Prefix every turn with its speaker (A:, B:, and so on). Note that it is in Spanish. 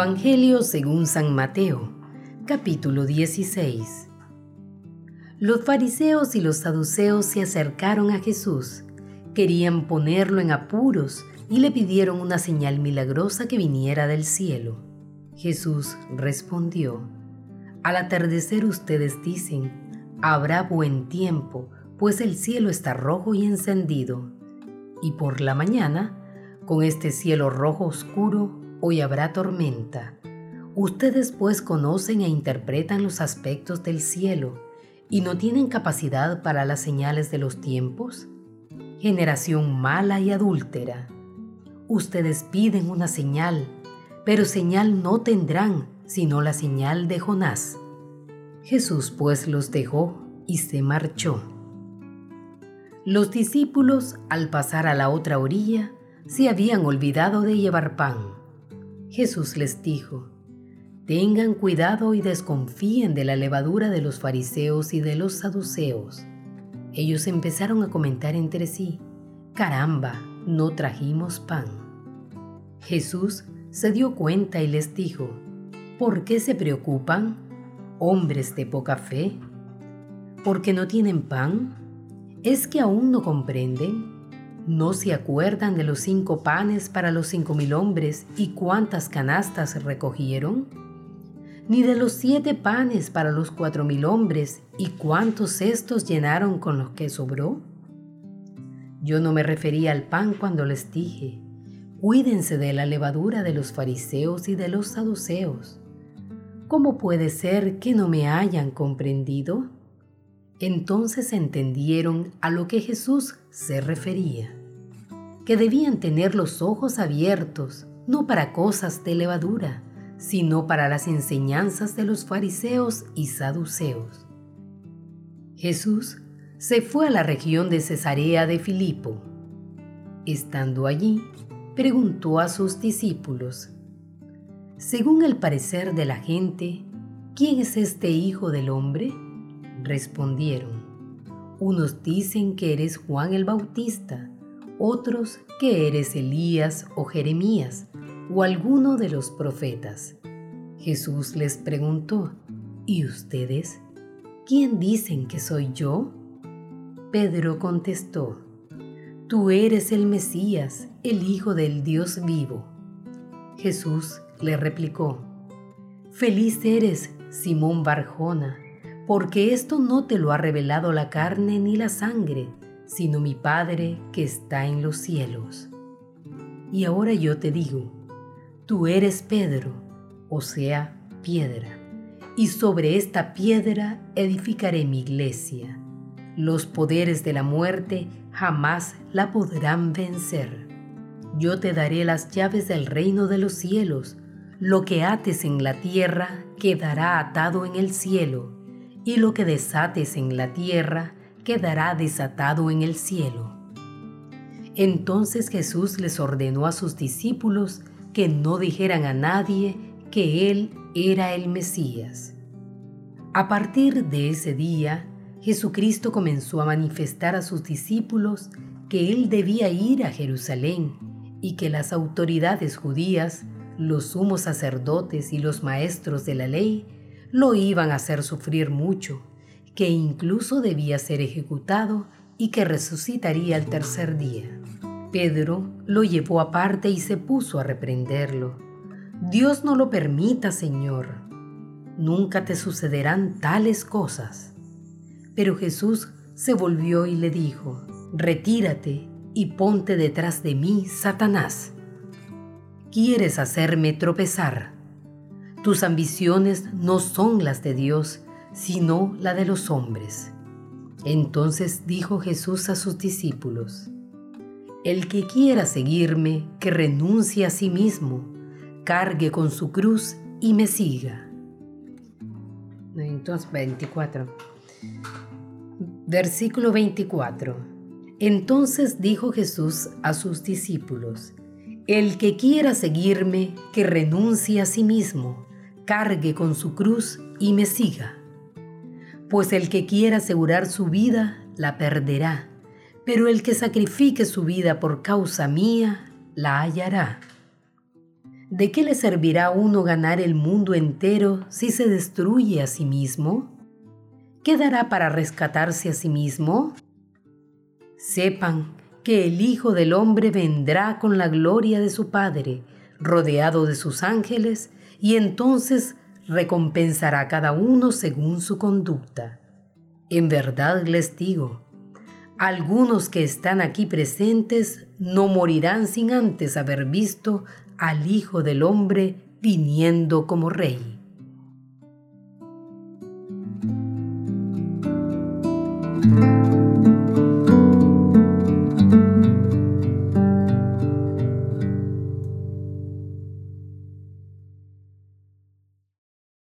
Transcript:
A: Evangelio según San Mateo, capítulo 16. Los fariseos y los saduceos se acercaron a Jesús, querían ponerlo en apuros y le pidieron una señal milagrosa que viniera del cielo. Jesús respondió, Al atardecer ustedes dicen, habrá buen tiempo, pues el cielo está rojo y encendido. Y por la mañana, con este cielo rojo oscuro, hoy habrá tormenta. Ustedes pues conocen e interpretan los aspectos del cielo y no tienen capacidad para las señales de los tiempos. Generación mala y adúltera. Ustedes piden una señal, pero señal no tendrán sino la señal de Jonás. Jesús pues los dejó y se marchó. Los discípulos, al pasar a la otra orilla, se habían olvidado de llevar pan. Jesús les dijo, Tengan cuidado y desconfíen de la levadura de los fariseos y de los saduceos. Ellos empezaron a comentar entre sí, Caramba, no trajimos pan. Jesús se dio cuenta y les dijo, ¿por qué se preocupan, hombres de poca fe? ¿Porque no tienen pan? ¿Es que aún no comprenden? ¿No se acuerdan de los cinco panes para los cinco mil hombres y cuántas canastas recogieron? Ni de los siete panes para los cuatro mil hombres y cuántos cestos llenaron con los que sobró? Yo no me refería al pan cuando les dije, cuídense de la levadura de los fariseos y de los saduceos. ¿Cómo puede ser que no me hayan comprendido? Entonces entendieron a lo que Jesús se refería que debían tener los ojos abiertos, no para cosas de levadura, sino para las enseñanzas de los fariseos y saduceos. Jesús se fue a la región de Cesarea de Filipo. Estando allí, preguntó a sus discípulos, según el parecer de la gente, ¿quién es este Hijo del Hombre? Respondieron, unos dicen que eres Juan el Bautista, otros que eres Elías o Jeremías o alguno de los profetas. Jesús les preguntó, ¿y ustedes? ¿Quién dicen que soy yo? Pedro contestó, Tú eres el Mesías, el Hijo del Dios vivo. Jesús le replicó, Feliz eres, Simón Barjona, porque esto no te lo ha revelado la carne ni la sangre, sino mi Padre que está en los cielos. Y ahora yo te digo, tú eres Pedro, o sea, piedra, y sobre esta piedra edificaré mi iglesia. Los poderes de la muerte jamás la podrán vencer. Yo te daré las llaves del reino de los cielos. Lo que ates en la tierra quedará atado en el cielo, y lo que desates en la tierra quedará desatado en el cielo. Entonces Jesús les ordenó a sus discípulos que no dijeran a nadie que Él era el Mesías. A partir de ese día, Jesucristo comenzó a manifestar a sus discípulos que Él debía ir a Jerusalén y que las autoridades judías, los sumos sacerdotes y los maestros de la ley lo iban a hacer sufrir mucho que incluso debía ser ejecutado y que resucitaría al tercer día. Pedro lo llevó aparte y se puso a reprenderlo. Dios no lo permita, Señor. Nunca te sucederán tales cosas. Pero Jesús se volvió y le dijo, Retírate y ponte detrás de mí, Satanás. Quieres hacerme tropezar. Tus ambiciones no son las de Dios, sino la de los hombres. Entonces dijo Jesús a sus discípulos, El que quiera seguirme, que renuncie a sí mismo, cargue con su cruz y me siga. Entonces 24. Versículo 24. Entonces dijo Jesús a sus discípulos, El que quiera seguirme, que renuncie a sí mismo, cargue con su cruz y me siga pues el que quiera asegurar su vida, la perderá, pero el que sacrifique su vida por causa mía, la hallará. ¿De qué le servirá uno ganar el mundo entero si se destruye a sí mismo? ¿Qué dará para rescatarse a sí mismo? Sepan que el Hijo del Hombre vendrá con la gloria de su Padre, rodeado de sus ángeles, y entonces recompensará a cada uno según su conducta. En verdad les digo, algunos que están aquí presentes no morirán sin antes haber visto al Hijo del Hombre viniendo como rey.